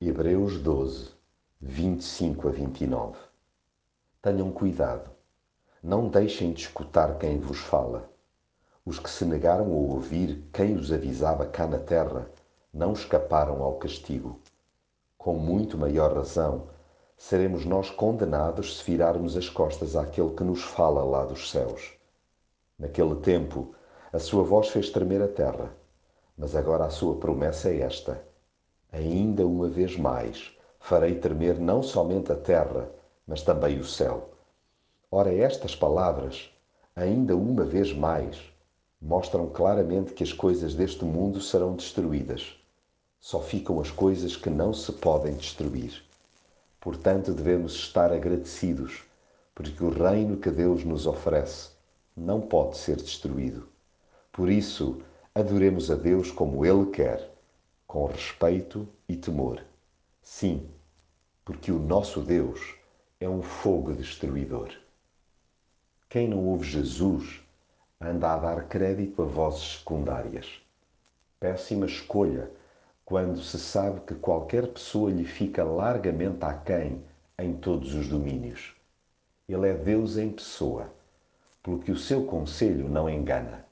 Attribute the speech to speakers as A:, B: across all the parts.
A: Hebreus 12, 25 a 29 Tenham cuidado, não deixem de escutar quem vos fala. Os que se negaram a ouvir quem os avisava cá na terra não escaparam ao castigo. Com muito maior razão, seremos nós condenados se virarmos as costas àquele que nos fala lá dos céus. Naquele tempo, a sua voz fez tremer a terra, mas agora a sua promessa é esta Ainda uma vez mais farei tremer não somente a terra, mas também o céu. Ora, estas palavras, ainda uma vez mais, mostram claramente que as coisas deste mundo serão destruídas. Só ficam as coisas que não se podem destruir. Portanto, devemos estar agradecidos, porque o reino que Deus nos oferece não pode ser destruído. Por isso, adoremos a Deus como Ele quer com respeito e temor. Sim, porque o nosso Deus é um fogo destruidor. Quem não ouve Jesus anda a dar crédito a vozes secundárias. Péssima escolha quando se sabe que qualquer pessoa lhe fica largamente aquém em todos os domínios. Ele é Deus em pessoa, pelo que o seu conselho não engana.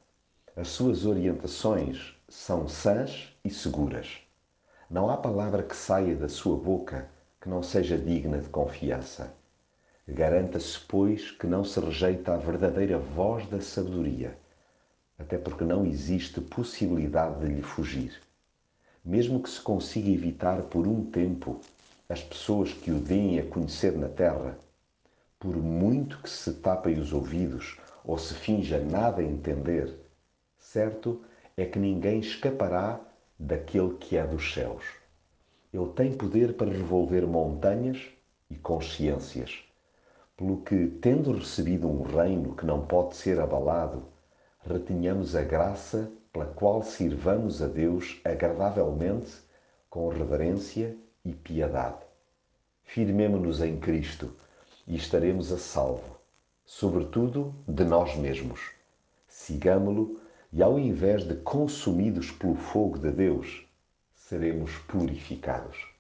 A: As suas orientações são sãs e seguras. Não há palavra que saia da sua boca que não seja digna de confiança. Garanta-se, pois, que não se rejeita a verdadeira voz da sabedoria, até porque não existe possibilidade de lhe fugir. Mesmo que se consiga evitar por um tempo as pessoas que o deem a conhecer na terra, por muito que se tapem os ouvidos ou se finja nada entender, certo é que ninguém escapará daquele que é dos céus. Ele tem poder para revolver montanhas e consciências, pelo que, tendo recebido um reino que não pode ser abalado, retenhamos a graça pela qual sirvamos a Deus agradavelmente, com reverência e piedade. Firmemo-nos em Cristo e estaremos a salvo, sobretudo de nós mesmos. Sigamo-lo e ao invés de consumidos pelo fogo de Deus, seremos purificados.